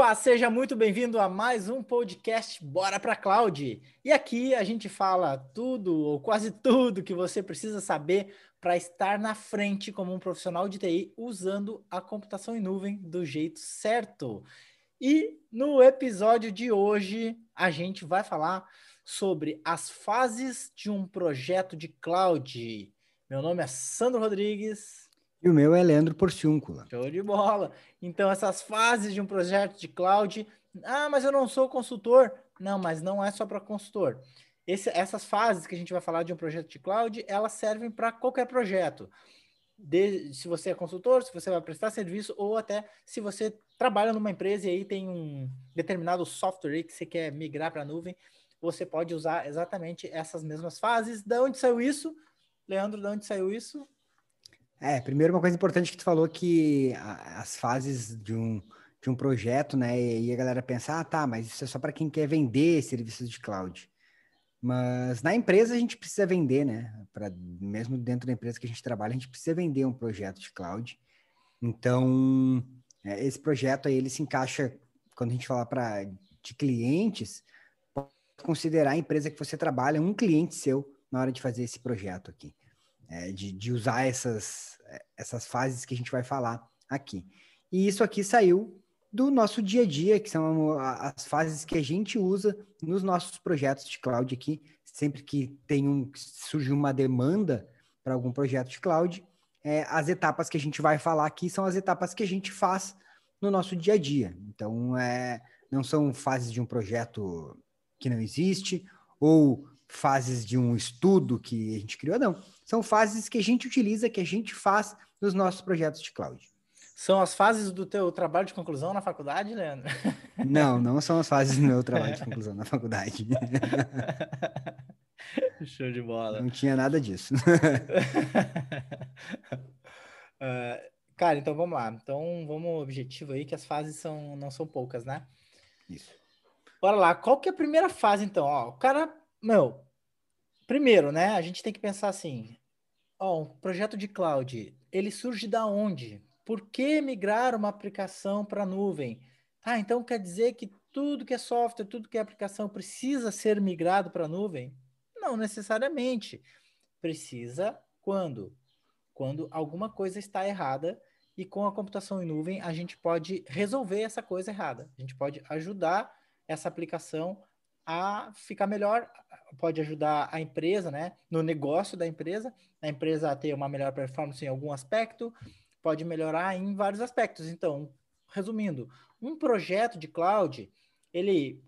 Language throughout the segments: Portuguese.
Opa, seja muito bem-vindo a mais um podcast Bora para Cloud. E aqui a gente fala tudo ou quase tudo que você precisa saber para estar na frente como um profissional de TI usando a computação em nuvem do jeito certo. E no episódio de hoje a gente vai falar sobre as fases de um projeto de cloud. Meu nome é Sandro Rodrigues. E o meu é Leandro Porciúncula. Show de bola. Então, essas fases de um projeto de cloud. Ah, mas eu não sou consultor. Não, mas não é só para consultor. Esse, essas fases que a gente vai falar de um projeto de cloud, elas servem para qualquer projeto. De, se você é consultor, se você vai prestar serviço, ou até se você trabalha numa empresa e aí tem um determinado software que você quer migrar para a nuvem, você pode usar exatamente essas mesmas fases. Da onde saiu isso? Leandro, de onde saiu isso? É, primeiro uma coisa importante que tu falou que as fases de um, de um projeto, né? E a galera pensa, ah, tá, mas isso é só para quem quer vender serviços de cloud. Mas na empresa a gente precisa vender, né? Pra, mesmo dentro da empresa que a gente trabalha, a gente precisa vender um projeto de cloud. Então, é, esse projeto aí, ele se encaixa, quando a gente fala para de clientes, pode considerar a empresa que você trabalha um cliente seu na hora de fazer esse projeto aqui é, de, de usar essas, essas fases que a gente vai falar aqui. E isso aqui saiu do nosso dia a dia, que são as fases que a gente usa nos nossos projetos de cloud aqui. Sempre que tem um, surge uma demanda para algum projeto de cloud, é, as etapas que a gente vai falar aqui são as etapas que a gente faz no nosso dia a dia. Então, é, não são fases de um projeto que não existe ou fases de um estudo que a gente criou, não. São fases que a gente utiliza, que a gente faz nos nossos projetos de cloud. São as fases do teu trabalho de conclusão na faculdade, Leandro? Não, não são as fases do meu trabalho de conclusão na faculdade. Show de bola. Não tinha nada disso. uh, cara, então vamos lá. Então vamos objetivo aí que as fases são não são poucas, né? Isso. Bora lá. Qual que é a primeira fase então? Ó, o cara meu, primeiro, né? A gente tem que pensar assim: ó, um projeto de cloud, ele surge da onde? Por que migrar uma aplicação para a nuvem? Ah, então quer dizer que tudo que é software, tudo que é aplicação precisa ser migrado para a nuvem? Não necessariamente. Precisa quando? Quando alguma coisa está errada e com a computação em nuvem a gente pode resolver essa coisa errada. A gente pode ajudar essa aplicação a ficar melhor, pode ajudar a empresa, né, no negócio da empresa, a empresa a ter uma melhor performance em algum aspecto, pode melhorar em vários aspectos. Então, resumindo, um projeto de cloud, ele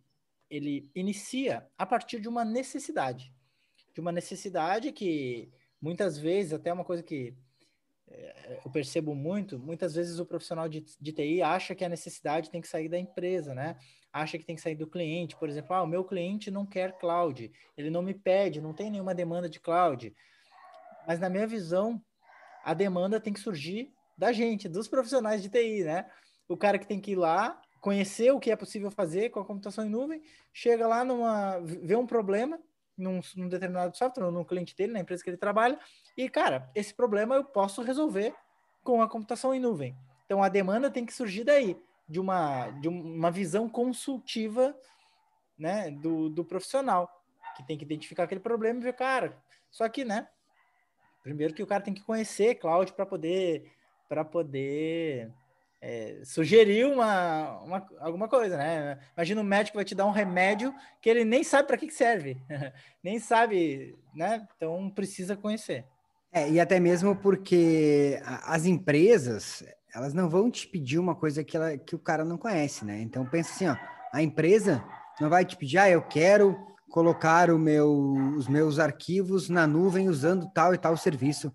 ele inicia a partir de uma necessidade, de uma necessidade que muitas vezes até uma coisa que eu percebo muito, muitas vezes o profissional de, de TI acha que a necessidade tem que sair da empresa, né? Acha que tem que sair do cliente. Por exemplo, ah, o meu cliente não quer cloud, ele não me pede, não tem nenhuma demanda de cloud. Mas na minha visão, a demanda tem que surgir da gente, dos profissionais de TI, né? O cara que tem que ir lá, conhecer o que é possível fazer com a computação em nuvem, chega lá numa, vê um problema num, num determinado software, no cliente dele, na empresa que ele trabalha, e, cara, esse problema eu posso resolver com a computação em nuvem. Então, a demanda tem que surgir daí, de uma, de uma visão consultiva né, do, do profissional, que tem que identificar aquele problema e ver, cara, só que, né, primeiro que o cara tem que conhecer cloud para poder, para poder é, sugerir uma, uma, alguma coisa, né? Imagina um médico vai te dar um remédio que ele nem sabe para que, que serve, nem sabe, né? Então precisa conhecer. É, e até mesmo porque as empresas, elas não vão te pedir uma coisa que, ela, que o cara não conhece, né? Então pensa assim, ó, a empresa não vai te pedir, ah, eu quero colocar o meu, os meus arquivos na nuvem usando tal e tal serviço.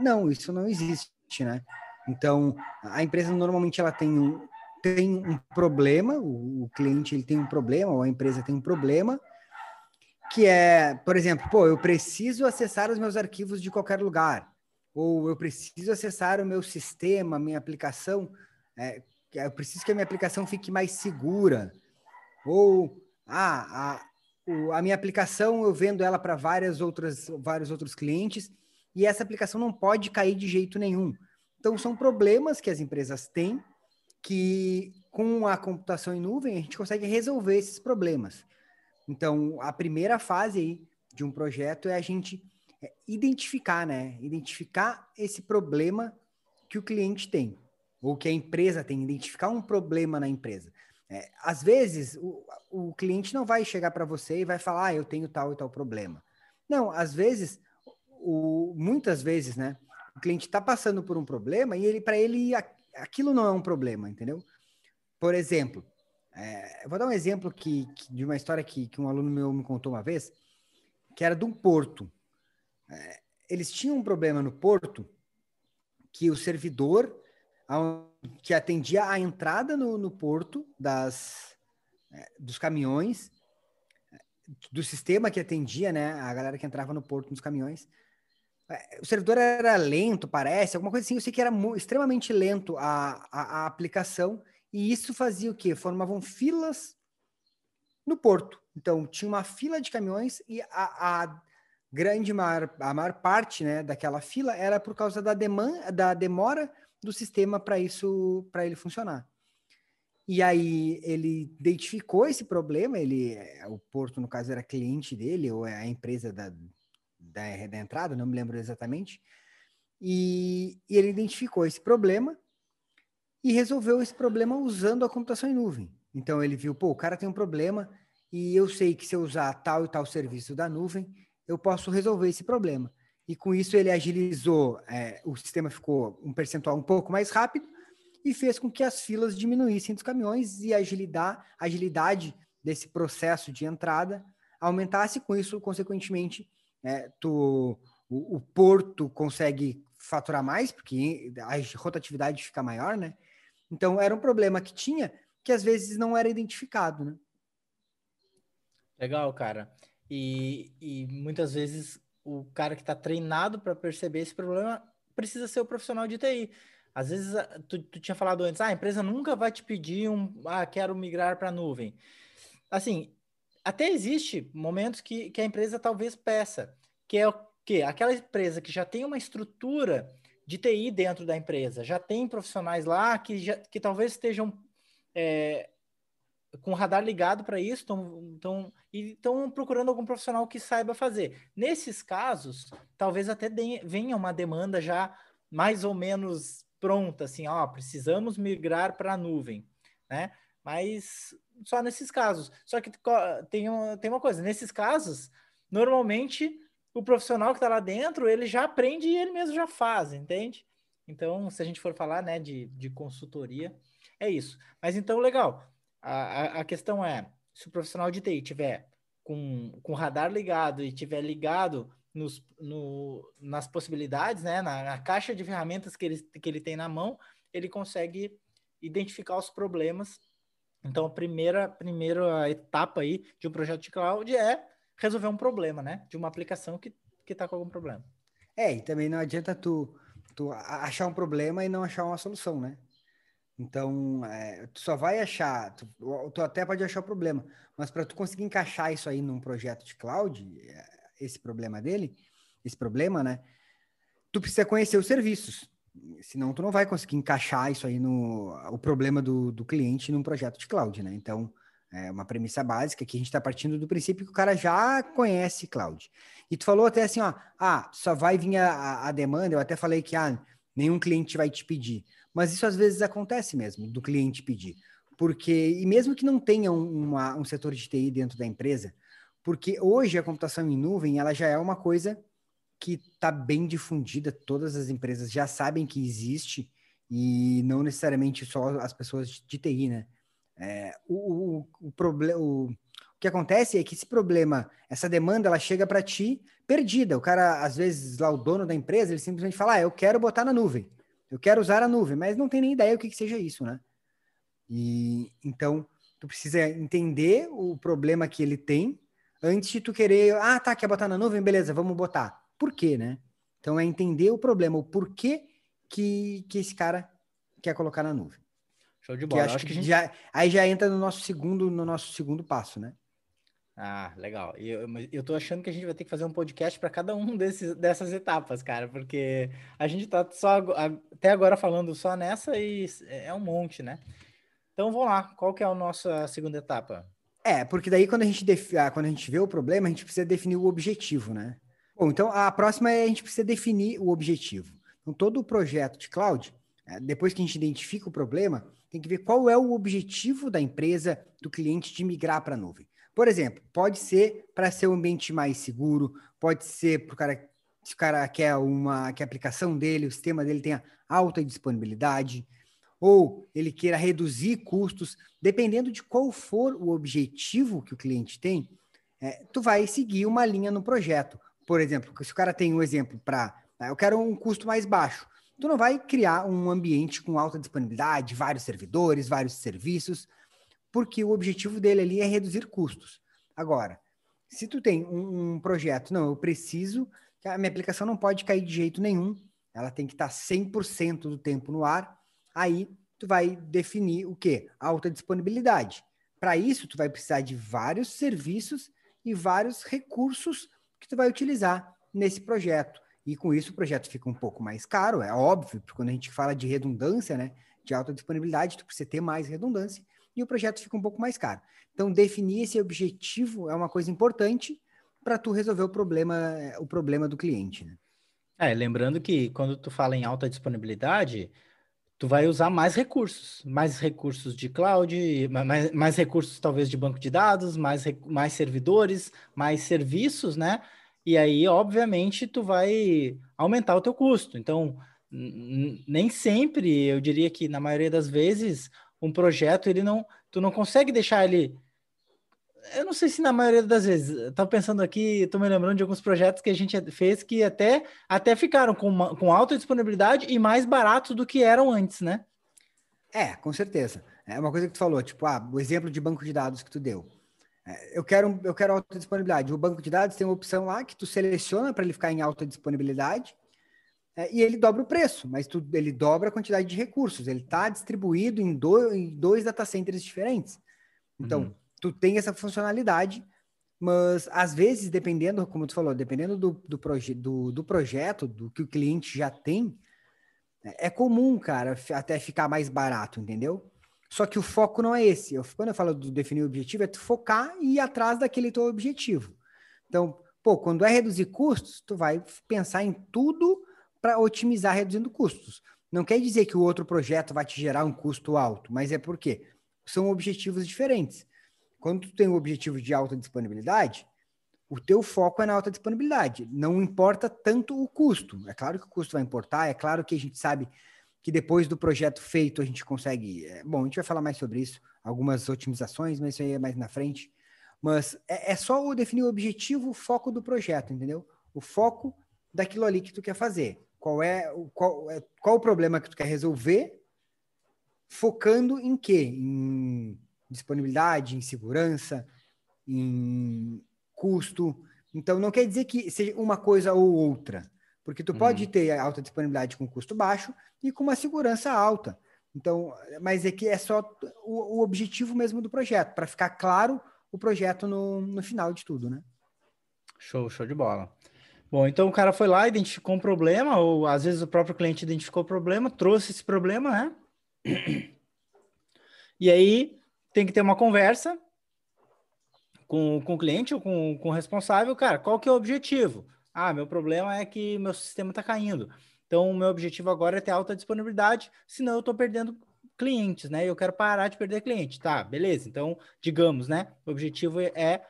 Não, isso não existe, né? Então, a empresa normalmente ela tem um, tem um problema, o, o cliente ele tem um problema, ou a empresa tem um problema, que é, por exemplo, pô, eu preciso acessar os meus arquivos de qualquer lugar, ou eu preciso acessar o meu sistema, minha aplicação, é, eu preciso que a minha aplicação fique mais segura, ou ah, a, a minha aplicação eu vendo ela para várias outras vários outros clientes e essa aplicação não pode cair de jeito nenhum. Então são problemas que as empresas têm que com a computação em nuvem a gente consegue resolver esses problemas. Então, a primeira fase aí de um projeto é a gente é, identificar, né? Identificar esse problema que o cliente tem, ou que a empresa tem, identificar um problema na empresa. É, às vezes, o, o cliente não vai chegar para você e vai falar, ah, eu tenho tal e tal problema. Não, às vezes, o, muitas vezes, né? O cliente está passando por um problema e ele, para ele, aquilo não é um problema, entendeu? Por exemplo, é, vou dar um exemplo que, que, de uma história que, que um aluno meu me contou uma vez, que era de um porto. É, eles tinham um problema no porto que o servidor que atendia a entrada no, no porto das, é, dos caminhões, do sistema que atendia né, a galera que entrava no porto nos caminhões, o servidor era lento, parece, alguma coisa assim. Eu sei que era extremamente lento a, a, a, aplicação, e isso fazia o quê? Formavam filas no porto. Então, tinha uma fila de caminhões e a, a grande maior, a maior parte né, daquela fila era por causa da, demanda, da demora do sistema para isso para ele funcionar. E aí ele identificou esse problema, ele o Porto no caso era cliente dele ou é a empresa da, da, da entrada, não me lembro exatamente. E, e ele identificou esse problema e resolveu esse problema usando a computação em nuvem. Então ele viu, pô, o cara tem um problema e eu sei que se eu usar tal e tal serviço da nuvem, eu posso resolver esse problema. E com isso ele agilizou, é, o sistema ficou um percentual um pouco mais rápido e fez com que as filas diminuíssem dos caminhões e agilidade, a agilidade desse processo de entrada aumentasse. Com isso, consequentemente, é, tu, o, o, porto consegue faturar mais, porque a rotatividade fica maior, né? Então, era um problema que tinha que às vezes não era identificado, né? Legal, cara. E, e muitas vezes o cara que está treinado para perceber esse problema precisa ser o profissional de TI. Às vezes, tu, tu, tinha falado antes, ah, a empresa nunca vai te pedir um, ah, quero migrar para a nuvem. Assim, até existe momentos que, que a empresa talvez peça, que é o que aquela empresa que já tem uma estrutura de TI dentro da empresa, já tem profissionais lá que, já, que talvez estejam é, com o radar ligado para isso, estão estão procurando algum profissional que saiba fazer. Nesses casos, talvez até de, venha uma demanda já mais ou menos pronta, assim, ó, precisamos migrar para a nuvem, né? Mas só nesses casos. Só que tem, uma, tem uma coisa, nesses casos, normalmente o profissional que está lá dentro, ele já aprende e ele mesmo já faz, entende? Então, se a gente for falar, né, de, de consultoria, é isso. Mas então, legal. A, a, questão é, se o profissional de TI tiver com, com radar ligado e tiver ligado nos, no, nas possibilidades, né, na, na, caixa de ferramentas que ele, que ele tem na mão, ele consegue identificar os problemas. Então, a primeira, primeira etapa aí de um projeto de cloud é resolver um problema, né? De uma aplicação que está com algum problema. É, e também não adianta tu, tu achar um problema e não achar uma solução, né? Então, é, tu só vai achar, tu, tu, até pode achar o problema, mas para tu conseguir encaixar isso aí num projeto de cloud, é, esse problema dele, esse problema, né? Tu precisa conhecer os serviços, senão tu não vai conseguir encaixar isso aí no o problema do, do cliente num projeto de cloud, né? Então, é uma premissa básica que a gente está partindo do princípio que o cara já conhece cloud. E tu falou até assim, ó, ah, só vai vir a, a demanda, eu até falei que ah, nenhum cliente vai te pedir. Mas isso às vezes acontece mesmo, do cliente pedir. Porque, e mesmo que não tenha um, uma, um setor de TI dentro da empresa, porque hoje a computação em nuvem ela já é uma coisa que está bem difundida, todas as empresas já sabem que existe e não necessariamente só as pessoas de TI, né? É, o, o, o problema, o, que acontece é que esse problema, essa demanda, ela chega para ti perdida. O cara, às vezes, lá o dono da empresa, ele simplesmente fala: ah, eu quero botar na nuvem. Eu quero usar a nuvem, mas não tem nem ideia o que, que seja isso, né? E então tu precisa entender o problema que ele tem antes de tu querer, ah, tá, quer botar na nuvem, beleza, vamos botar. Por quê, né? Então é entender o problema, o porquê que, que esse cara quer colocar na nuvem. Show de bola. Que acho, acho que, que gente... já, aí já entra no nosso segundo, no nosso segundo passo, né? Ah, legal. Eu, eu tô achando que a gente vai ter que fazer um podcast para cada um desses, dessas etapas, cara, porque a gente tá só até agora falando só nessa e é um monte, né? Então vamos lá, qual que é a nossa segunda etapa? É, porque daí quando a gente def... Ah, quando a gente vê o problema, a gente precisa definir o objetivo, né? Bom, então a próxima é a gente precisa definir o objetivo. Então todo o projeto de cloud, é, depois que a gente identifica o problema, tem que ver qual é o objetivo da empresa, do cliente de migrar para a nuvem. Por exemplo, pode ser para ser um ambiente mais seguro, pode ser para o cara, se o cara quer uma que a aplicação dele, o sistema dele tenha alta disponibilidade, ou ele queira reduzir custos, dependendo de qual for o objetivo que o cliente tem, é, tu vai seguir uma linha no projeto. Por exemplo, se o cara tem um exemplo para, ah, eu quero um custo mais baixo, tu não vai criar um ambiente com alta disponibilidade, vários servidores, vários serviços, porque o objetivo dele ali é reduzir custos. Agora, se tu tem um, um projeto, não, eu preciso, a minha aplicação não pode cair de jeito nenhum, ela tem que estar 100% do tempo no ar, aí tu vai definir o quê? Alta disponibilidade. Para isso, tu vai precisar de vários serviços e vários recursos que tu vai utilizar nesse projeto. E com isso o projeto fica um pouco mais caro, é óbvio, porque quando a gente fala de redundância, né, de alta disponibilidade, tu precisa ter mais redundância e o projeto fica um pouco mais caro. Então, definir esse objetivo é uma coisa importante para tu resolver o problema, o problema do cliente. Né? É, lembrando que quando tu fala em alta disponibilidade, tu vai usar mais recursos, mais recursos de cloud, mais, mais recursos talvez de banco de dados, mais, mais servidores, mais serviços, né? E aí, obviamente, tu vai aumentar o teu custo. Então, nem sempre, eu diria que na maioria das vezes, um projeto, ele não, tu não consegue deixar ele. Eu não sei se na maioria das vezes, estou pensando aqui, estou me lembrando de alguns projetos que a gente fez que até, até ficaram com, uma, com alta disponibilidade e mais baratos do que eram antes, né? É, com certeza. É uma coisa que tu falou, tipo, ah, o exemplo de banco de dados que tu deu. É, eu quero, eu quero alta disponibilidade. O banco de dados tem uma opção lá que tu seleciona para ele ficar em alta disponibilidade é, e ele dobra o preço, mas tu, ele dobra a quantidade de recursos. Ele está distribuído em, do, em dois data centers diferentes. Então, uhum. Tu tem essa funcionalidade, mas às vezes, dependendo, como tu falou, dependendo do, do, proje do, do projeto, do que o cliente já tem, é comum, cara, até ficar mais barato, entendeu? Só que o foco não é esse. Eu, quando eu falo do definir o objetivo, é tu focar e ir atrás daquele teu objetivo. Então, pô, quando é reduzir custos, tu vai pensar em tudo para otimizar reduzindo custos. Não quer dizer que o outro projeto vai te gerar um custo alto, mas é porque são objetivos diferentes. Quando tu tem o um objetivo de alta disponibilidade, o teu foco é na alta disponibilidade. Não importa tanto o custo. É claro que o custo vai importar, é claro que a gente sabe que depois do projeto feito a gente consegue. É, bom, a gente vai falar mais sobre isso, algumas otimizações, mas isso aí é mais na frente. Mas é, é só definir o objetivo, o foco do projeto, entendeu? O foco daquilo ali que tu quer fazer. Qual é, qual, é, qual o problema que tu quer resolver, focando em quê? Em disponibilidade, em segurança, em custo. Então, não quer dizer que seja uma coisa ou outra, porque tu uhum. pode ter alta disponibilidade com custo baixo e com uma segurança alta. Então, mas é que é só o, o objetivo mesmo do projeto, para ficar claro o projeto no, no final de tudo, né? Show, show de bola. Bom, então o cara foi lá, identificou um problema, ou às vezes o próprio cliente identificou o problema, trouxe esse problema, né? E aí tem que ter uma conversa com, com o cliente ou com, com o responsável, cara, qual que é o objetivo? Ah, meu problema é que meu sistema está caindo. Então, o meu objetivo agora é ter alta disponibilidade, senão eu estou perdendo clientes, né? Eu quero parar de perder cliente. Tá, beleza. Então, digamos, né? O objetivo é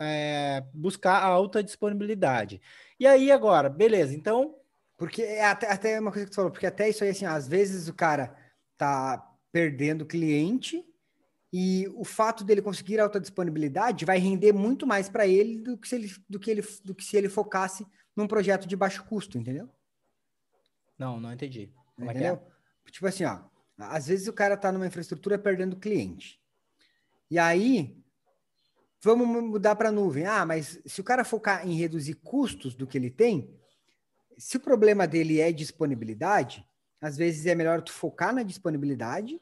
é, buscar a alta disponibilidade. E aí, agora, beleza, então. Porque é até, até uma coisa que tu falou, porque até isso aí, assim, às vezes o cara tá perdendo cliente e o fato dele conseguir alta disponibilidade vai render muito mais para ele do que, se ele, do, que ele, do que se ele focasse num projeto de baixo custo, entendeu? Não, não entendi. Como é entendeu? É? Tipo assim, ó, às vezes o cara tá numa infraestrutura perdendo cliente. E aí Vamos mudar para a nuvem. Ah, mas se o cara focar em reduzir custos do que ele tem, se o problema dele é disponibilidade, às vezes é melhor tu focar na disponibilidade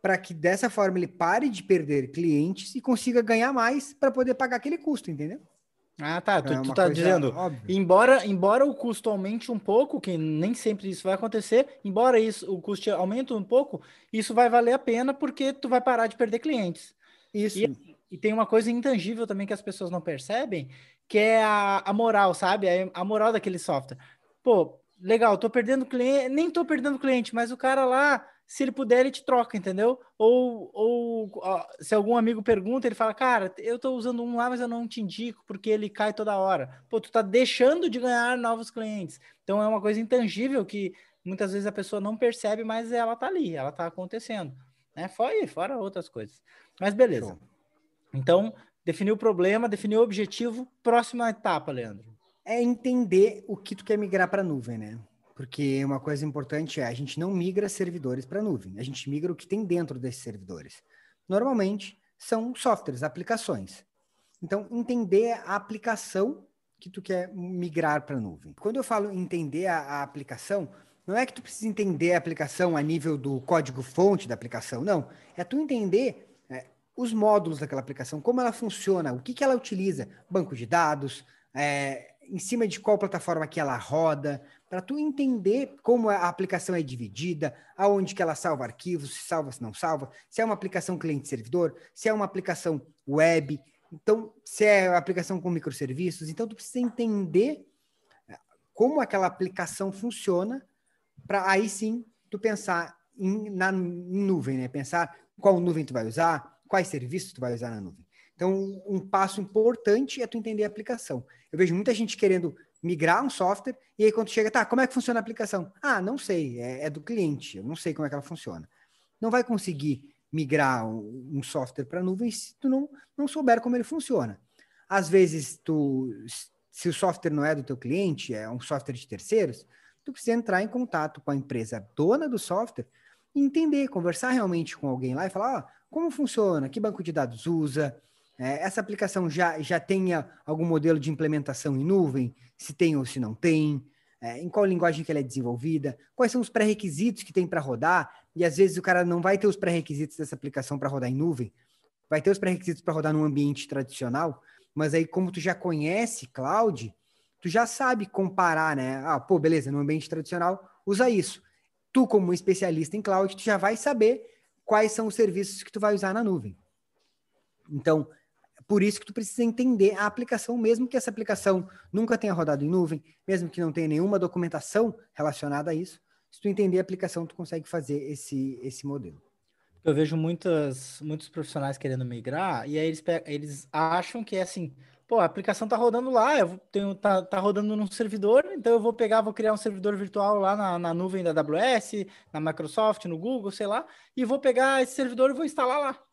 para que dessa forma ele pare de perder clientes e consiga ganhar mais para poder pagar aquele custo, entendeu? Ah, tá. Tu, é tu tá dizendo, óbvia. embora, embora o custo aumente um pouco, que nem sempre isso vai acontecer, embora isso, o custo aumente um pouco, isso vai valer a pena porque tu vai parar de perder clientes. Isso. E, e tem uma coisa intangível também que as pessoas não percebem, que é a, a moral, sabe? A, a moral daquele software. Pô, legal, tô perdendo cliente, nem tô perdendo cliente, mas o cara lá se ele puder, ele te troca, entendeu? Ou, ou ó, se algum amigo pergunta, ele fala, cara, eu tô usando um lá, mas eu não te indico, porque ele cai toda hora. Pô, tu tá deixando de ganhar novos clientes. Então é uma coisa intangível que muitas vezes a pessoa não percebe, mas ela tá ali, ela tá acontecendo. Né? Fora, fora outras coisas. Mas beleza. Show. Então, definiu o problema, definiu o objetivo. Próxima etapa, Leandro. É entender o que tu quer migrar para a nuvem, né? Porque uma coisa importante é a gente não migra servidores para a nuvem, a gente migra o que tem dentro desses servidores. Normalmente são softwares, aplicações. Então, entender a aplicação que tu quer migrar para a nuvem. Quando eu falo entender a, a, aplicação, não é que tu precisa entender a aplicação a nível do código-fonte da aplicação, não. É tu entender é, os módulos daquela aplicação, como ela funciona, o que, que ela utiliza, banco de dados, é, em cima de qual plataforma que ela roda, para tu entender como a aplicação é dividida, aonde que ela salva arquivos, se salva, se não salva, se é uma aplicação cliente-servidor, se é uma aplicação web, então, se é aplicação com microserviços, então tu precisa entender eh, como aquela aplicação funciona, para aí sim tu pensar em, na em nuvem, né? Pensar qual nuvem tu vai usar, quais serviços tu vai usar na nuvem. Então, um passo importante é tu entender a aplicação. Eu vejo muita gente querendo migrar um software, e aí quando chega, tá, como é que funciona a aplicação? Ah, não sei, é, é do cliente, eu não sei como é que ela funciona. Não vai conseguir migrar um, um software para nuvem se tu não, não souber como ele funciona. Às vezes, tu, se o software não é do teu cliente, é um software de terceiros, tu precisa entrar em contato com a empresa dona do software e entender, conversar realmente com alguém lá e falar, ah, como funciona, que banco de dados usa, essa aplicação já, já tenha algum modelo de implementação em nuvem, se tem ou se não tem, é, em qual linguagem que ela é desenvolvida, quais são os pré-requisitos que tem para rodar, e às vezes o cara não vai ter os pré-requisitos dessa aplicação para rodar em nuvem, vai ter os pré-requisitos para rodar num ambiente tradicional, mas aí como tu já conhece cloud, tu já sabe comparar, né? Ah, pô, beleza, no ambiente tradicional usa isso. Tu como especialista em cloud, tu já vai saber quais são os serviços que tu vai usar na nuvem. Então, por isso que tu precisa entender a aplicação, mesmo que essa aplicação nunca tenha rodado em nuvem, mesmo que não tenha nenhuma documentação relacionada a isso. Se tu entender a aplicação, tu consegue fazer esse, esse modelo. Eu vejo muitas, muitos profissionais querendo migrar, e aí eles, eles acham que é assim, pô, a aplicação tá rodando lá, eu tenho, tá, tá rodando num servidor, então eu vou pegar, vou criar um servidor virtual lá na, na nuvem da AWS, na Microsoft, no Google, sei lá, e vou pegar esse servidor e vou instalar lá.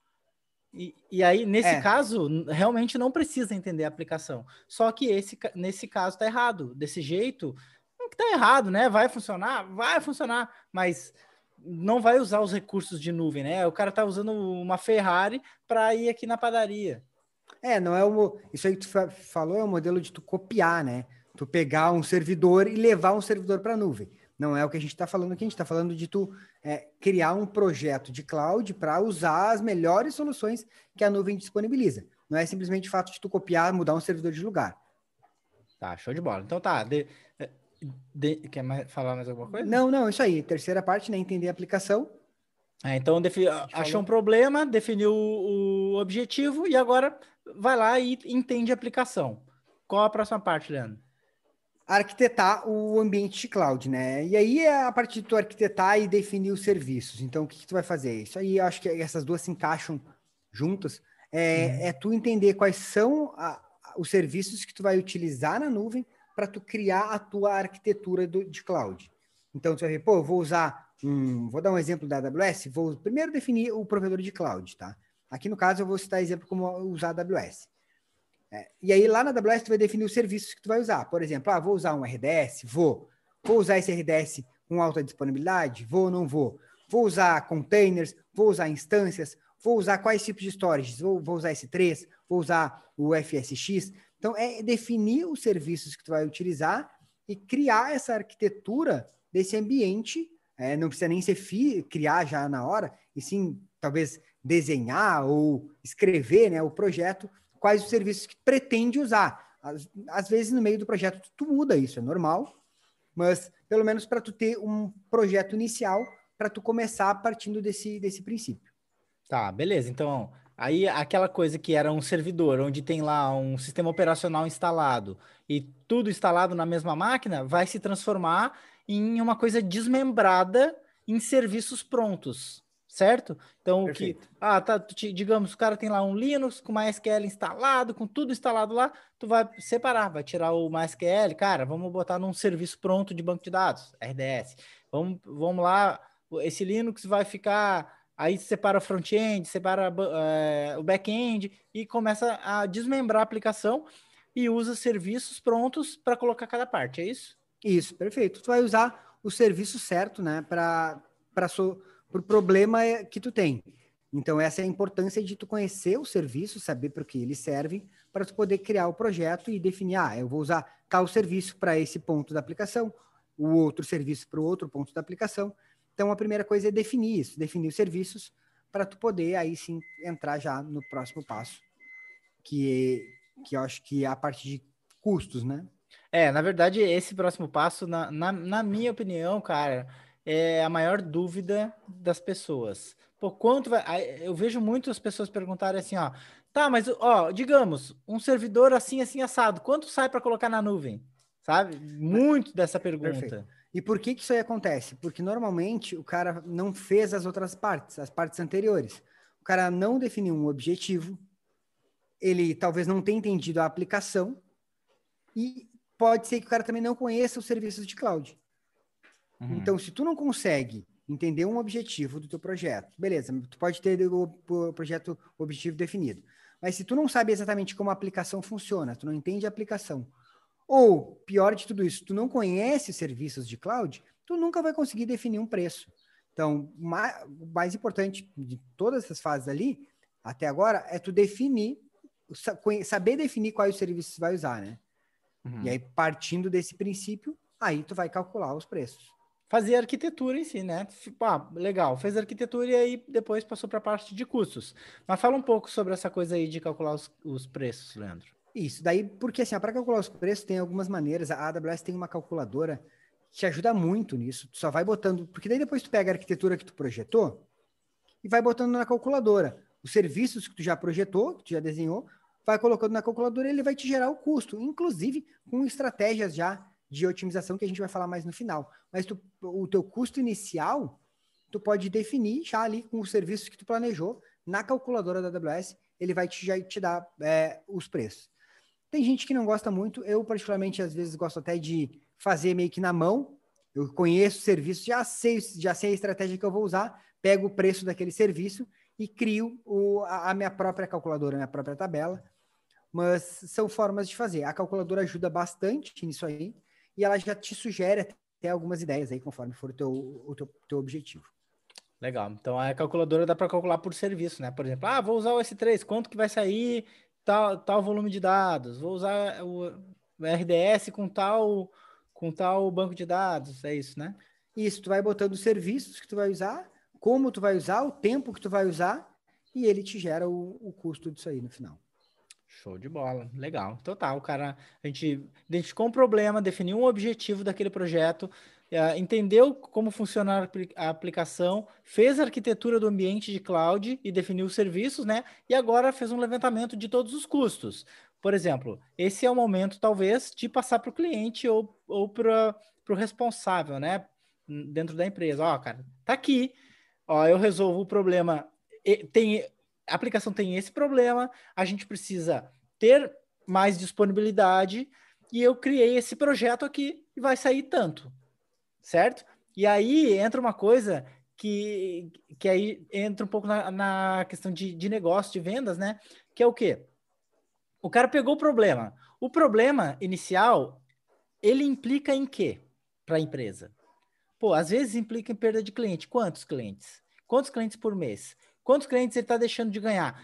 E, e aí, nesse é. caso, realmente não precisa entender a aplicação. Só que esse, nesse caso tá errado. Desse jeito, que tá errado, né? Vai funcionar? Vai funcionar, mas não vai usar os recursos de nuvem, né? O cara tá usando uma Ferrari para ir aqui na padaria. É, não é o. Isso aí que tu falou é o modelo de tu copiar, né? Tu pegar um servidor e levar um servidor para a nuvem. Não é o que a gente está falando aqui, a gente está falando de tu é, criar um projeto de cloud para usar as melhores soluções que a nuvem disponibiliza. Não é simplesmente o fato de tu copiar, mudar um servidor de lugar. Tá, show de bola. Então tá. De, de, quer mais, falar mais alguma coisa? Não, não, isso aí. Terceira parte, né? Entender a aplicação. É, então defi, achou falou. um problema, definiu o, o objetivo e agora vai lá e entende a aplicação. Qual a próxima parte, Leandro? Arquitetar o ambiente de cloud, né? E aí é a partir de tu arquitetar e definir os serviços. Então, o que, que tu vai fazer? Isso aí, eu acho que essas duas se encaixam juntas. É, uhum. é tu entender quais são a, os serviços que tu vai utilizar na nuvem para tu criar a tua arquitetura do, de cloud. Então, tu vai ver, pô, eu vou usar um, vou dar um exemplo da AWS, vou primeiro definir o provedor de cloud, tá? Aqui no caso eu vou citar exemplo como usar a AWS. É, e aí lá na AWS tu vai definir os serviços que tu vai usar. Por exemplo, ah, vou usar um RDS? Vou. Vou usar esse RDS com alta disponibilidade? Vou ou não vou? Vou usar containers? Vou usar instâncias? Vou usar quais tipos de storage? Vou, vou usar S3? Vou usar o FSX? Então, é definir os serviços que tu vai utilizar e criar essa arquitetura desse ambiente. É, não precisa nem ser criar já na hora, e sim talvez desenhar ou escrever né, o projeto, quais os serviços que pretende usar. Às, às vezes, no meio do projeto, tu muda isso, é normal, mas pelo menos para tu ter um projeto inicial, para tu começar partindo desse, desse princípio. Tá, beleza. Então, aí aquela coisa que era um servidor, onde tem lá um sistema operacional instalado e tudo instalado na mesma máquina, vai se transformar em uma coisa desmembrada em serviços prontos certo? Então, o que, ah, tá, te, digamos, o cara tem lá um Linux com MySQL instalado, com tudo instalado lá, tu vai separar, vai tirar o MySQL, cara, vamos botar num serviço pronto de banco de dados, RDS. Vamos, vamos lá, esse Linux vai ficar, aí separa o front-end, separa é, o back-end e começa a desmembrar a aplicação e usa serviços prontos para colocar cada parte, é isso? Isso, perfeito. Tu vai usar o serviço certo, né, para para so para o problema é que tu tem. Então, essa é a importância de tu conhecer o serviço, saber para que ele serve, para tu poder criar o projeto e definir, ah, eu vou usar tal serviço para esse ponto da aplicação, o outro serviço para o outro ponto da aplicação. Então, a primeira coisa é definir isso, definir os serviços, para tu poder aí sim entrar já no próximo passo, que, que eu acho que é a parte de custos, né? É, na verdade, esse próximo passo, na, na, na minha opinião, cara, é a maior dúvida das pessoas. Por quanto vai. Eu vejo muitas pessoas perguntarem assim, ó. Tá, mas ó, digamos, um servidor assim, assim, assado, quanto sai para colocar na nuvem? Sabe? Muito dessa pergunta. Perfeito. E por que, que isso aí acontece? Porque normalmente o cara não fez as outras partes, as partes anteriores. O cara não definiu um objetivo, ele talvez não tenha entendido a aplicação, e pode ser que o cara também não conheça os serviços de cloud. Uhum. Então, se tu não consegue entender um objetivo do teu projeto, beleza, tu pode ter o, projeto objetivo definido. Mas se tu não sabe exatamente como a aplicação funciona, tu não entende a aplicação, ou pior de tudo isso, tu não conhece os serviços de cloud, tu nunca vai conseguir definir um preço. Então, o mais importante de todas essas fases ali, até agora, é tu definir, saber definir quais serviços tu vai usar, né? Uhum. E aí, partindo desse princípio, aí tu vai calcular os preços fazer arquitetura em si, né? Ah, legal, fez arquitetura e aí depois passou para a parte de custos. Mas fala um pouco sobre essa coisa aí de calcular os, os preços, Leandro. Isso, daí, porque assim, para calcular os preços tem algumas maneiras. A AWS tem uma calculadora que te ajuda muito nisso. Tu só vai botando, porque daí depois tu pega a arquitetura que tu projetou e vai botando na calculadora. Os serviços que tu já projetou, que tu já desenhou, vai colocando na calculadora e ele vai te gerar o custo, inclusive com estratégias já de otimização que a gente vai falar mais no final. Mas tu, o teu custo inicial, tu pode definir já ali com o serviço que tu planejou na calculadora da AWS, ele vai te, já te dar é, os preços. Tem gente que não gosta muito, eu particularmente às vezes gosto até de fazer meio que na mão. Eu conheço o serviço, já sei, já sei a estratégia que eu vou usar, pego o preço daquele serviço e crio o, a, a minha própria calculadora, a minha própria tabela. Mas são formas de fazer. A calculadora ajuda bastante nisso aí e ela já te sugere até algumas ideias aí, conforme for o teu, o teu, teu objetivo. Legal. Então a calculadora dá para calcular por serviço, né? Por exemplo, ah, vou usar o S3, quanto que vai sair tal, tal volume de dados? Vou usar o RDS com tal com tal banco de dados, é isso, né? Isso, tu vai botando os serviços que tu vai usar, como tu vai usar, o tempo que tu vai usar, e ele te gera o, o custo disso aí no final. Show de bola, legal. Então tá, o cara, a gente identificou um problema, definiu um objetivo daquele projeto, uh, entendeu como funciona a aplicação, fez a arquitetura do ambiente de cloud e definiu os serviços, né? E agora fez um levantamento de todos os custos. Por exemplo, esse é o momento, talvez, de passar para o cliente ou, ou para o responsável, né? Dentro da empresa. Ó, cara, tá aqui. Ó, eu resolvo o problema. Tem a aplicação tem esse problema, a gente precisa ter mais disponibilidade e eu criei esse projeto aqui e vai sair tanto, certo? E aí entra uma coisa que, que aí entra um pouco na, na questão de, de negócio, de vendas, né? Que é o quê? O cara pegou o problema. O problema inicial, ele implica em quê para a empresa? Pô, às vezes implica em perda de cliente. Quantos clientes? Quantos clientes por mês? Quantos clientes ele está deixando de ganhar?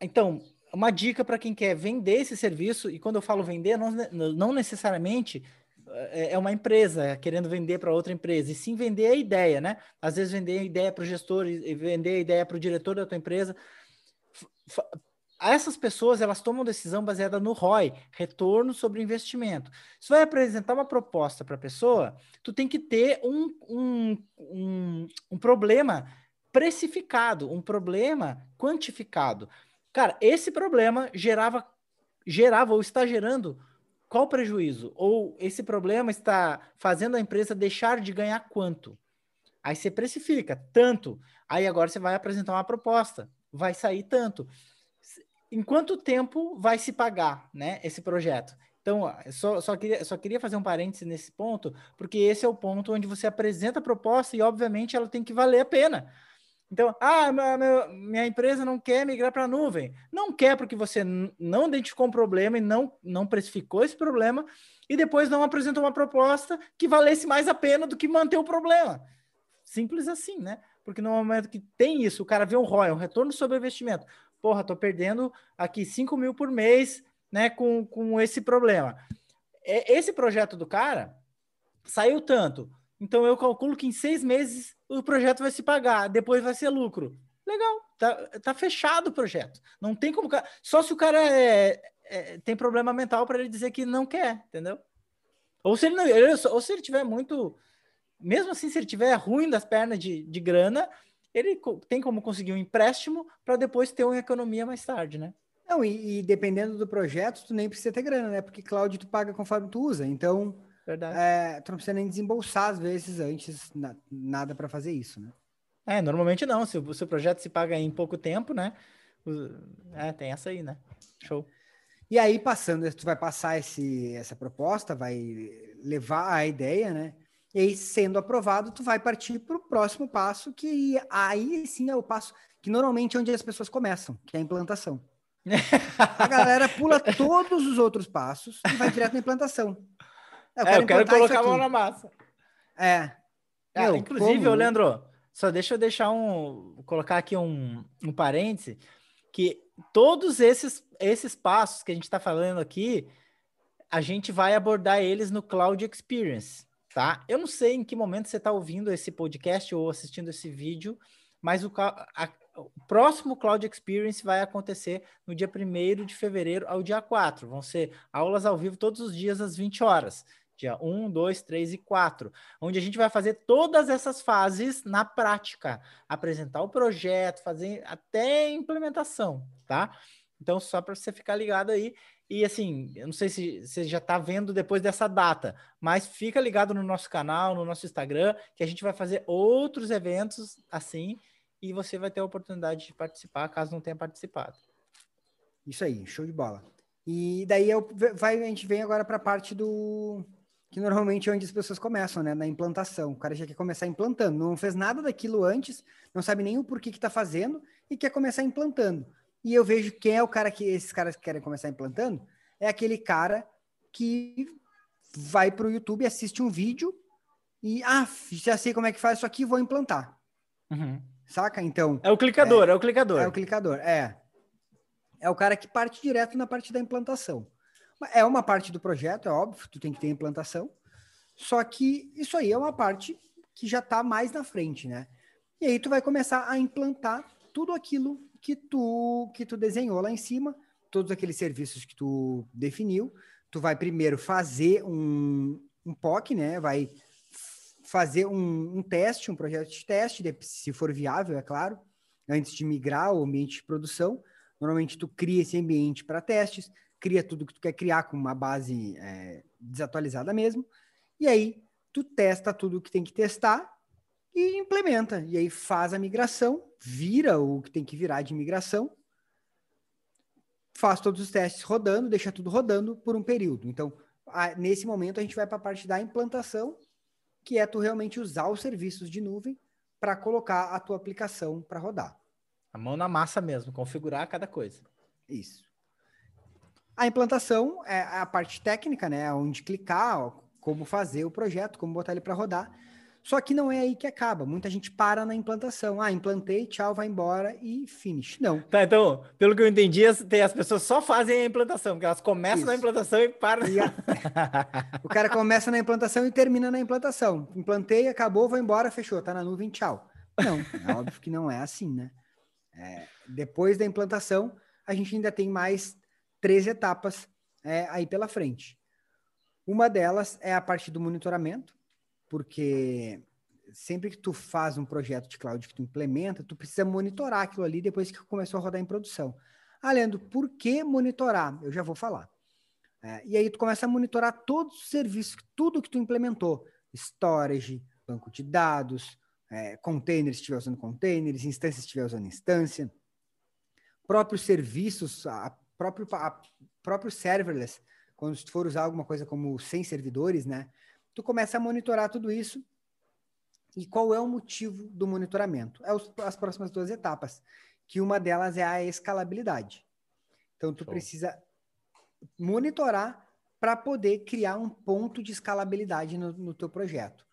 Então, uma dica para quem quer vender esse serviço, e quando eu falo vender, não, não necessariamente é, é uma empresa querendo vender para outra empresa, e sim vender a ideia, né? Às vezes vender a ideia para o gestor e vender a ideia para o diretor da tua empresa. Essas pessoas, elas tomam decisão baseada no ROI, retorno sobre investimento. Se vai apresentar uma proposta para a pessoa, tu tem que ter um, um, um, um problema precificado, um problema quantificado. Cara, esse problema gerava, gerava ou está gerando qual prejuízo? Ou esse problema está fazendo a empresa deixar de ganhar quanto? Aí você precifica tanto. Aí agora você vai apresentar uma proposta, vai sair tanto. Em quanto tempo vai se pagar, né, esse projeto? Então, só, só, queria, só queria fazer um parêntese nesse ponto, porque esse é o ponto onde você apresenta a proposta e, obviamente, ela tem que valer a pena. Então, ah, minha, minha empresa não quer migrar para a nuvem. Não quer porque você não identificou um problema e não, não precificou esse problema e depois não apresentou uma proposta que valesse mais a pena do que manter o problema. Simples assim, né? Porque no momento que tem isso, o cara vê um ROI, um retorno sobre investimento. Porra, tô perdendo aqui 5 mil por mês, né, com, com esse problema. Esse projeto do cara saiu tanto. Então eu calculo que em seis meses o projeto vai se pagar, depois vai ser lucro. Legal, tá, tá fechado o projeto. Não tem como. Só se o cara é, é, tem problema mental para ele dizer que não quer, entendeu? Ou se ele não, ou se ele tiver muito. Mesmo assim, se ele tiver ruim das pernas de, de grana, ele tem como conseguir um empréstimo para depois ter uma economia mais tarde, né? Não, e, e, dependendo do projeto, tu nem precisa ter grana, né? Porque cloud tu paga conforme tu usa. Então, Verdade. É, tu não precisa nem desembolsar às vezes antes, na, nada para fazer isso, né? É, normalmente não. Se o seu projeto se paga em pouco tempo, né? É, tem essa aí, né? Show. E aí, passando, tu vai passar esse, essa proposta, vai levar a ideia, né? E aí, sendo aprovado, tu vai partir para o próximo passo, que aí sim é o passo que normalmente é onde as pessoas começam, que é a implantação. a galera pula todos os outros passos e vai direto na implantação. Eu quero, é, eu quero colocar a mão na massa. É. Meu, inclusive, como... Leandro, só deixa eu deixar um. colocar aqui um, um parêntese, que todos esses, esses passos que a gente está falando aqui, a gente vai abordar eles no Cloud Experience, tá? Eu não sei em que momento você está ouvindo esse podcast ou assistindo esse vídeo, mas o, a, o próximo Cloud Experience vai acontecer no dia 1 de fevereiro ao dia 4. Vão ser aulas ao vivo todos os dias às 20 horas dia 1, 2, 3 e 4, onde a gente vai fazer todas essas fases na prática, apresentar o projeto, fazer até implementação, tá? Então, só para você ficar ligado aí. E assim, eu não sei se você já está vendo depois dessa data, mas fica ligado no nosso canal, no nosso Instagram, que a gente vai fazer outros eventos assim e você vai ter a oportunidade de participar, caso não tenha participado. Isso aí, show de bola. E daí eu, vai, a gente vem agora para a parte do, que normalmente é onde as pessoas começam, né? Na implantação. O cara já quer começar implantando, não fez nada daquilo antes, não sabe nem o porquê que está fazendo e quer começar implantando. E eu vejo quem é o cara que esses caras que querem começar implantando é aquele cara que vai para o YouTube, assiste um vídeo e ah, já sei como é que faz isso aqui, vou implantar. Uhum. Saca? Então. É o clicador, é, é o clicador. É o clicador, é. É o cara que parte direto na parte da implantação. É uma parte do projeto, é óbvio, tu tem que ter implantação. Só que isso aí é uma parte que já está mais na frente, né? E aí tu vai começar a implantar tudo aquilo que tu que tu desenhou lá em cima, todos aqueles serviços que tu definiu. Tu vai primeiro fazer um, um POC, né? Vai fazer um, um teste, um projeto de teste, se for viável, é claro, antes de migrar ao ambiente de produção. Normalmente tu cria esse ambiente para testes, cria tudo que tu quer criar com uma base é, desatualizada mesmo, e aí tu testa tudo que tem que testar e implementa. E aí faz a migração, vira o que tem que virar de migração, faz todos os testes rodando, deixa tudo rodando por um período. Então, a, nesse momento, a gente vai para a parte da implantação, que é tu realmente usar os serviços de nuvem para colocar a tua aplicação para rodar. A mão na massa mesmo, configurar cada coisa. Isso. A implantação é a parte técnica, né? Onde clicar, como fazer o projeto, como botar ele para rodar. Só que não é aí que acaba. Muita gente para na implantação. Ah, implantei, tchau, vai embora e finish. Não. Tá, então, pelo que eu entendi, as, tem, as pessoas só fazem a implantação, porque elas começam Isso. na implantação e param. E a... o cara começa na implantação e termina na implantação. Implantei, acabou, vou embora, fechou, tá na nuvem, tchau. Não, é óbvio que não é assim, né? É, depois da implantação, a gente ainda tem mais três etapas é, aí pela frente. Uma delas é a parte do monitoramento, porque sempre que tu faz um projeto de cloud que tu implementa, tu precisa monitorar aquilo ali depois que começou a rodar em produção. Ah, Leandro, por que monitorar? Eu já vou falar. É, e aí tu começa a monitorar todos os serviços, tudo que tu implementou. Storage, banco de dados, é, containers se estiver usando containers, instâncias se estiver usando instância, próprios serviços, a próprio, a próprio serverless, quando tu for usar alguma coisa como 100 servidores, né? Tu começa a monitorar tudo isso. E qual é o motivo do monitoramento? É os, as próximas duas etapas, que uma delas é a escalabilidade. Então, tu Show. precisa monitorar para poder criar um ponto de escalabilidade no, no teu projeto.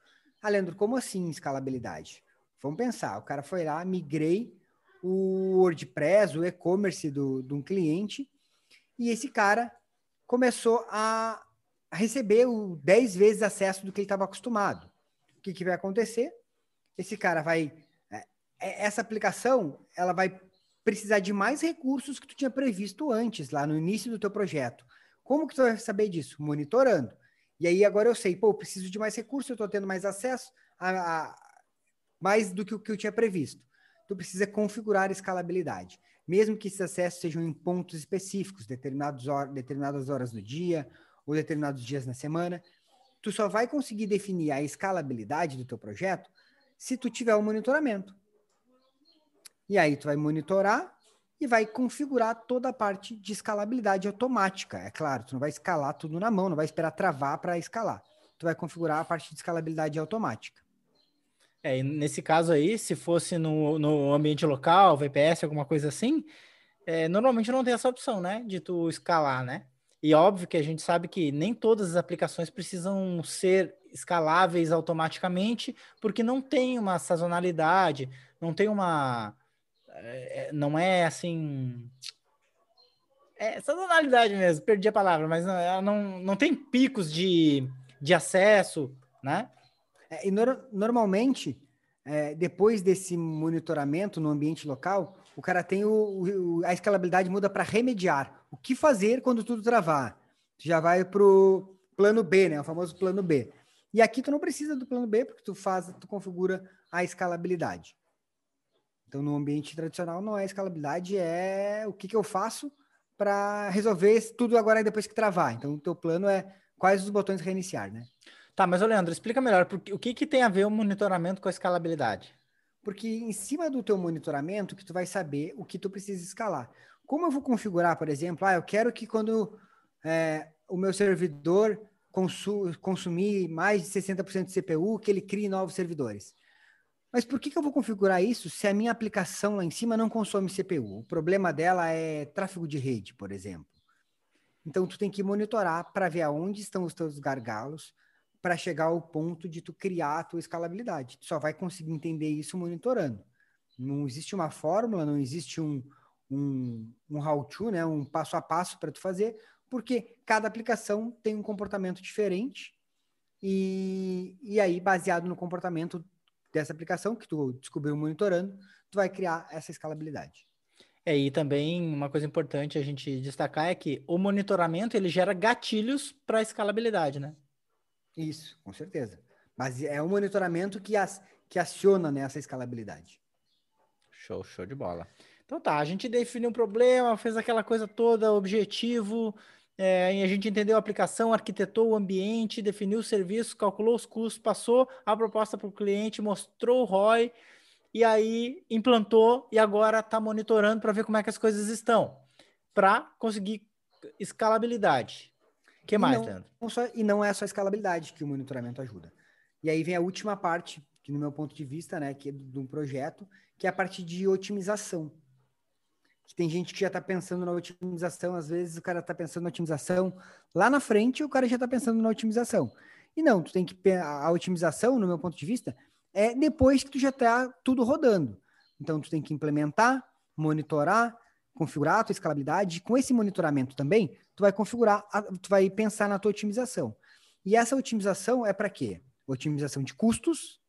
Ah, Leandro, como assim escalabilidade? Vamos pensar, o cara foi lá, migrei o WordPress, o e-commerce de um cliente, e esse cara começou a receber o 10 vezes acesso do que ele estava acostumado. O que, que vai acontecer? Esse cara vai. É, é, essa aplicação ela vai precisar de mais recursos que tu tinha previsto antes, lá no início do teu projeto. Como que tu vai saber disso? Monitorando. E aí agora eu sei, pô, eu preciso de mais recursos, eu estou tendo mais acesso a, a, mais do que o que eu tinha previsto. Tu precisa configurar a escalabilidade mesmo que esses acessos sejam em pontos específicos, determinados hora, determinadas horas do dia ou determinados dias na semana, tu só vai conseguir definir a escalabilidade do teu projeto se tu tiver o um monitoramento. E aí tu vai monitorar e vai configurar toda a parte de escalabilidade automática. É claro, tu não vai escalar tudo na mão, não vai esperar travar para escalar. Tu vai configurar a parte de escalabilidade automática. É, nesse caso aí, se fosse no, no ambiente local, VPS, alguma coisa assim, é, normalmente não tem essa opção, né? De tu escalar, né? E óbvio que a gente sabe que nem todas as aplicações precisam ser escaláveis automaticamente, porque não tem uma sazonalidade, não tem uma. É, é não é assim. É sazonalidade mesmo, perdi a palavra, mas não, não, não tem picos de, de acesso, né? É, e no, normalmente, é, depois desse monitoramento no ambiente local, o cara tem o, o a escalabilidade muda para remediar. O que fazer quando tudo travar? Tu já vai para o plano B, né? O famoso plano B. E aqui tu não precisa do plano B, porque tu faz, tu configura a escalabilidade. Então, no ambiente tradicional, não é escalabilidade, é o que, que eu faço para resolver tudo agora depois que travar. Então, o teu plano é quais os botões reiniciar, né? Tá, mas Leandro, explica melhor, porque, o que, que tem a ver o monitoramento com a escalabilidade? Porque em cima do teu monitoramento que tu vai saber o que tu precisa escalar. Como eu vou configurar, por exemplo, ah, eu quero que quando é, o meu servidor consu consumir mais de 60% de CPU, que ele crie novos servidores. Mas por que, que eu vou configurar isso se a minha aplicação lá em cima não consome CPU? O problema dela é tráfego de rede, por exemplo. Então, tu tem que monitorar para ver aonde estão os teus gargalos, para chegar ao ponto de tu criar a tua escalabilidade. Tu só vai conseguir entender isso monitorando. Não existe uma fórmula, não existe um, um, um how-to, né? um passo a passo para tu fazer, porque cada aplicação tem um comportamento diferente e, e aí, baseado no comportamento dessa aplicação que tu descobriu monitorando, tu vai criar essa escalabilidade. É, e também uma coisa importante a gente destacar é que o monitoramento ele gera gatilhos para a escalabilidade, né? Isso, com certeza. Mas é um monitoramento que, as, que aciona nessa escalabilidade. Show, show de bola. Então tá, a gente definiu um problema, fez aquela coisa toda, objetivo, é, a gente entendeu a aplicação, arquitetou o ambiente, definiu o serviço, calculou os custos, passou a proposta para o cliente, mostrou o ROI, e aí implantou e agora está monitorando para ver como é que as coisas estão, para conseguir escalabilidade que mais, não, Leandro? Não só, e não é só a escalabilidade que o monitoramento ajuda. E aí vem a última parte, que no meu ponto de vista, né, que é de um projeto, que é a parte de otimização. Que tem gente que já está pensando na otimização, às vezes o cara está pensando na otimização lá na frente, o cara já está pensando na otimização. E não, tu tem que a otimização, no meu ponto de vista, é depois que tu já está tudo rodando. Então, tu tem que implementar, monitorar, configurar a tua escalabilidade. Com esse monitoramento também, tu vai configurar, tu vai pensar na tua otimização. E essa otimização é para quê? Otimização de custos,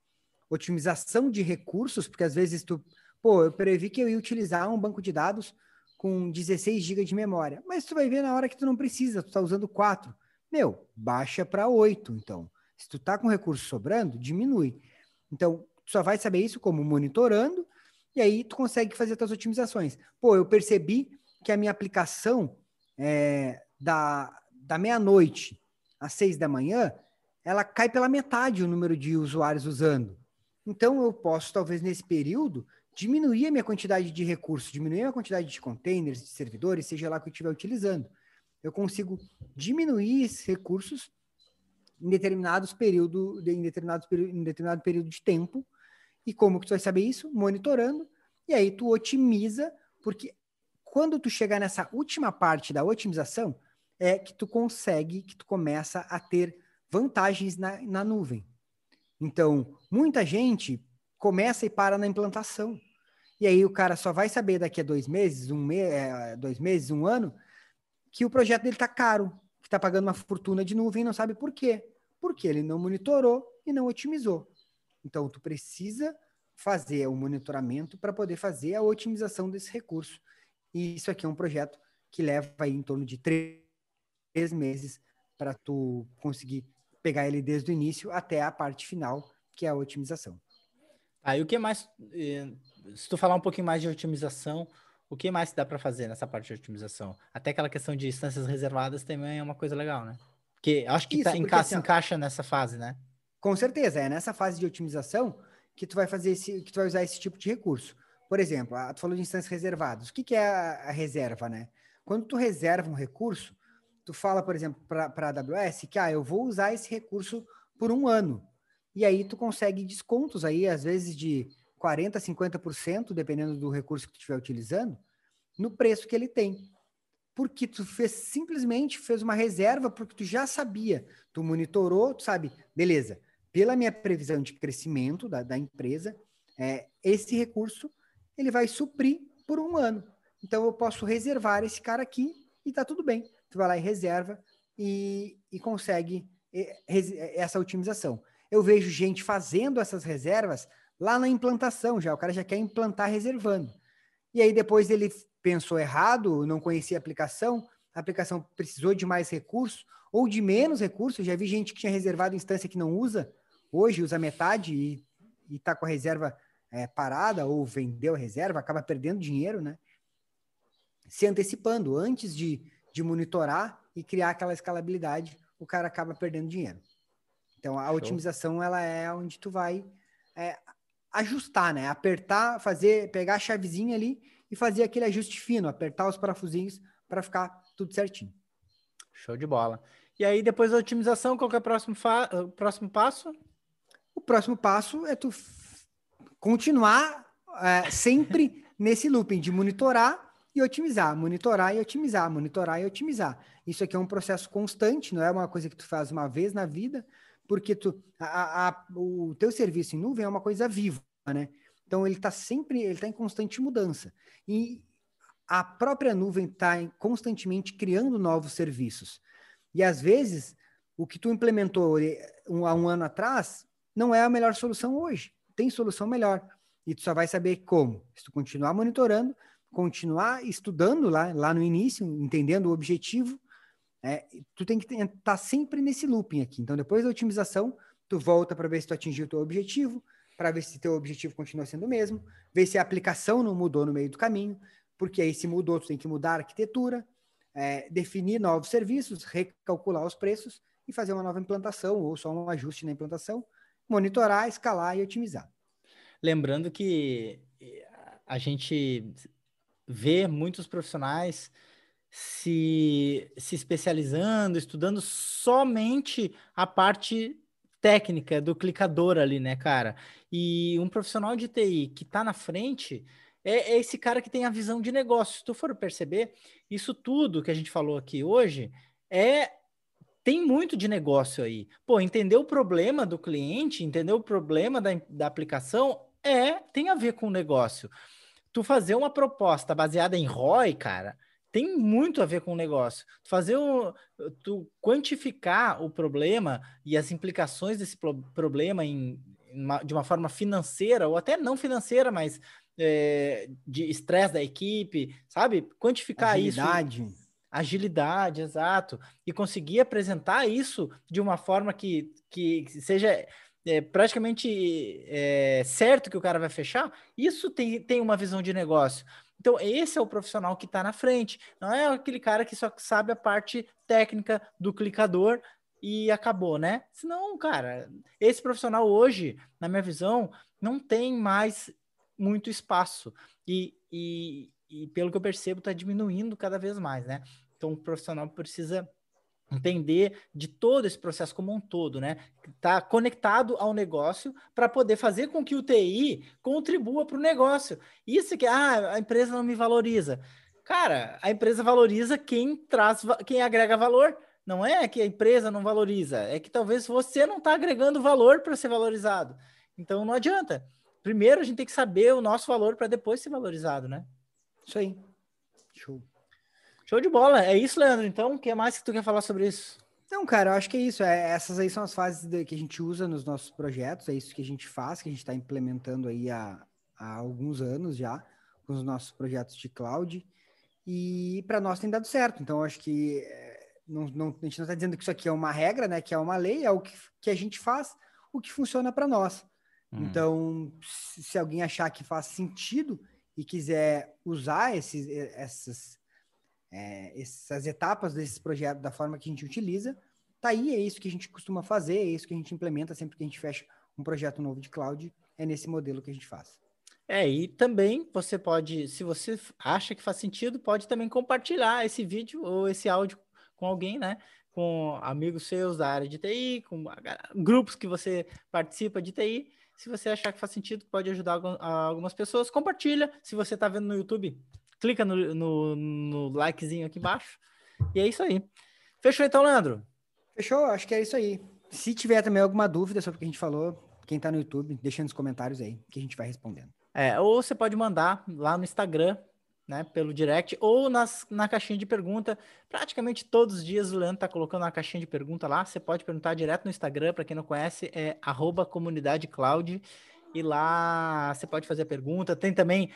otimização de recursos, porque às vezes tu, pô, eu previ que eu ia utilizar um banco de dados com 16 GB de memória, mas tu vai ver na hora que tu não precisa, tu está usando 4. Meu, baixa para 8, então. Se tu tá com recurso sobrando, diminui. Então, tu só vai saber isso como monitorando e aí tu consegue fazer as tuas otimizações. Pô, eu percebi que a minha aplicação é, da, da meia-noite às seis da manhã, ela cai pela metade o número de usuários usando. Então eu posso, talvez, nesse período, diminuir a minha quantidade de recursos, diminuir a quantidade de containers, de servidores, seja lá que eu estiver utilizando. Eu consigo diminuir esses recursos em determinados período, em em determinado período de tempo e como que tu vai saber isso? Monitorando. E aí tu otimiza, porque quando tu chegar nessa última parte da otimização, é que tu consegue, que tu começa a ter vantagens na, na nuvem. Então, muita gente começa e para na implantação. E aí o cara só vai saber daqui a dois meses, um me é, dois meses, um ano, que o projeto dele está caro, que está pagando uma fortuna de nuvem e não sabe por quê. Porque ele não monitorou e não otimizou. Então, tu precisa fazer o monitoramento para poder fazer a otimização desse recurso. E isso aqui é um projeto que leva aí em torno de três meses para tu conseguir pegar ele desde o início até a parte final, que é a otimização. Aí ah, o que mais, se tu falar um pouquinho mais de otimização, o que mais dá para fazer nessa parte de otimização? Até aquela questão de instâncias reservadas também é uma coisa legal, né? Porque acho que Isso, tá, porque, encaixa, assim, encaixa nessa fase, né? Com certeza, é nessa fase de otimização que tu vai fazer esse, que tu vai usar esse tipo de recurso. Por exemplo, a, tu falou de instâncias reservadas. O que, que é a, a, reserva, né? Quando tu reserva um recurso, tu fala, por exemplo, para a AWS que ah, eu vou usar esse recurso por um ano. E aí tu consegue descontos aí, às vezes de 40%, 50%, dependendo do recurso que tu estiver utilizando, no preço que ele tem. Porque tu fez simplesmente fez uma reserva porque tu já sabia, tu monitorou, tu sabe, beleza, pela minha previsão de crescimento da, da empresa, é, esse recurso ele vai suprir por um ano. Então eu posso reservar esse cara aqui e tá tudo bem. Tu vai lá e reserva e, e consegue essa otimização. Eu vejo gente fazendo essas reservas lá na implantação já. O cara já quer implantar reservando. E aí depois ele pensou errado, não conhecia a aplicação, a aplicação precisou de mais recursos ou de menos recursos. Já vi gente que tinha reservado instância que não usa, hoje usa metade e está com a reserva é, parada ou vendeu a reserva, acaba perdendo dinheiro, né? Se antecipando, antes de, de monitorar e criar aquela escalabilidade, o cara acaba perdendo dinheiro. Então, a Show. otimização, ela é onde tu vai é, ajustar, né? Apertar, fazer, pegar a chavezinha ali e fazer aquele ajuste fino, apertar os parafusinhos para ficar tudo certinho. Show de bola. E aí, depois da otimização, qual é o próximo, o próximo passo? O próximo passo é tu continuar é, sempre nesse looping de monitorar e otimizar, monitorar e otimizar, monitorar e otimizar. Isso aqui é um processo constante, não é uma coisa que tu faz uma vez na vida, porque tu, a, a, o teu serviço em nuvem é uma coisa viva, né? Então ele está sempre, ele está em constante mudança. E a própria nuvem está constantemente criando novos serviços. E às vezes o que tu implementou eh, há um ano atrás não é a melhor solução hoje. Tem solução melhor. E tu só vai saber como. Se tu continuar monitorando, continuar estudando lá, lá no início, entendendo o objetivo, é, tu tem que estar tá sempre nesse looping aqui. Então, depois da otimização, tu volta para ver se tu atingiu o teu objetivo, para ver se teu objetivo continua sendo o mesmo, ver se a aplicação não mudou no meio do caminho, porque aí se mudou, tu tem que mudar a arquitetura, é, definir novos serviços, recalcular os preços e fazer uma nova implantação ou só um ajuste na implantação, monitorar, escalar e otimizar. Lembrando que eh, a gente vê muitos profissionais se, se especializando, estudando somente a parte técnica do clicador ali, né, cara? E um profissional de TI que está na frente é, é, esse cara que tem a visão de negócio. Se tu for perceber, isso tudo que a gente falou aqui hoje é tem muito de negócio aí. Pô, entender o problema do cliente, entender o problema da, da aplicação é tem a ver com o negócio. Tu fazer uma proposta baseada em ROI, cara, tem muito a ver com o negócio. Fazer um, tu quantificar o problema e as implicações desse pro, problema em, em uma, de uma forma financeira ou até não financeira, mas é, de estresse da equipe, sabe? Quantificar Agilidade. isso. Agilidade, exato. E conseguir apresentar isso de uma forma que, que seja é, praticamente é, certo que o cara vai fechar, isso tem, tem uma visão de negócio. Então, esse é o profissional que está na frente, não é aquele cara que só sabe a parte técnica do clicador e acabou, né? Senão, cara, esse profissional hoje, na minha visão, não tem mais muito espaço. E, e, e pelo que eu percebo, está diminuindo cada vez mais, né? Então, o profissional precisa entender de todo esse processo como um todo, né? Tá conectado ao negócio para poder fazer com que o TI contribua para o negócio. Isso que ah, a empresa não me valoriza. Cara, a empresa valoriza quem traz, quem agrega valor. Não é que a empresa não valoriza, é que talvez você não está agregando valor para ser valorizado. Então não adianta. Primeiro a gente tem que saber o nosso valor para depois ser valorizado, né? Isso aí. Show. Show de bola. É isso, Leandro. Então, o que mais que tu quer falar sobre isso? Não, cara, eu acho que é isso. É, essas aí são as fases de, que a gente usa nos nossos projetos, é isso que a gente faz, que a gente está implementando aí há, há alguns anos já, com os nossos projetos de cloud. E para nós tem dado certo. Então, eu acho que é, não, não, a gente não está dizendo que isso aqui é uma regra, né? Que é uma lei, é o que, que a gente faz, o que funciona para nós. Hum. Então, se, se alguém achar que faz sentido e quiser usar esses, essas é, essas etapas desses projetos da forma que a gente utiliza, tá aí, é isso que a gente costuma fazer, é isso que a gente implementa sempre que a gente fecha um projeto novo de cloud, é nesse modelo que a gente faz. É, e também você pode, se você acha que faz sentido, pode também compartilhar esse vídeo ou esse áudio com alguém, né? Com amigos seus da área de TI, com grupos que você participa de TI. Se você achar que faz sentido, pode ajudar algumas pessoas, compartilha. Se você está vendo no YouTube, clica no, no, no likezinho aqui embaixo. E é isso aí. Fechou então, Leandro? Fechou, acho que é isso aí. Se tiver também alguma dúvida sobre o que a gente falou, quem tá no YouTube, deixa nos comentários aí, que a gente vai respondendo. É, ou você pode mandar lá no Instagram, né, pelo direct, ou nas, na caixinha de pergunta. Praticamente todos os dias o Leandro tá colocando uma caixinha de pergunta lá. Você pode perguntar direto no Instagram, para quem não conhece, é arroba comunidade cloud. E lá você pode fazer a pergunta. Tem também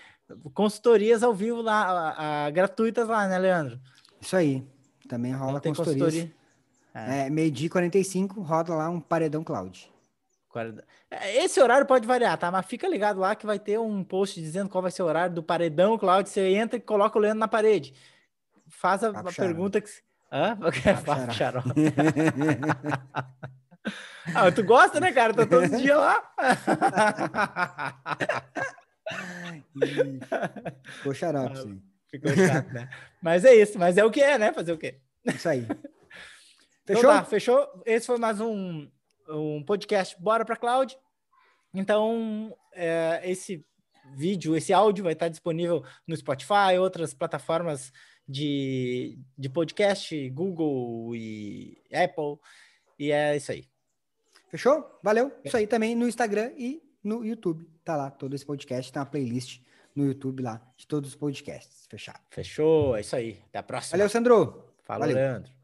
consultorias ao vivo lá, a, a, gratuitas lá, né, Leandro? Isso aí. Também rola consultorias. Consultoria. É, é meio-dia 45, roda lá um paredão cloud. É, esse horário pode variar, tá? Mas fica ligado lá que vai ter um post dizendo qual vai ser o horário do paredão cloud. Você entra e coloca o Leandro na parede. Faz a, a pergunta que. Hã? Papo xarope. ah, tu gosta, né, cara? Tô todo dia lá. Ficou xarope, ah, sim. Ficou chato, né? Mas é isso, mas é o que é, né? Fazer o quê? Isso aí. Então fechou? Então tá, fechou? Esse foi mais um, um podcast Bora para Cloud. Então, é, esse vídeo, esse áudio vai estar disponível no Spotify, outras plataformas de, de podcast, Google e Apple. E é isso aí. Fechou? Valeu. Isso aí também no Instagram e no YouTube. Tá lá todo esse podcast, tem uma playlist no YouTube lá de todos os podcasts. Fechado. Fechou, é isso aí. Até a próxima. Valeu, Sandro. Falou, Valeu. Leandro.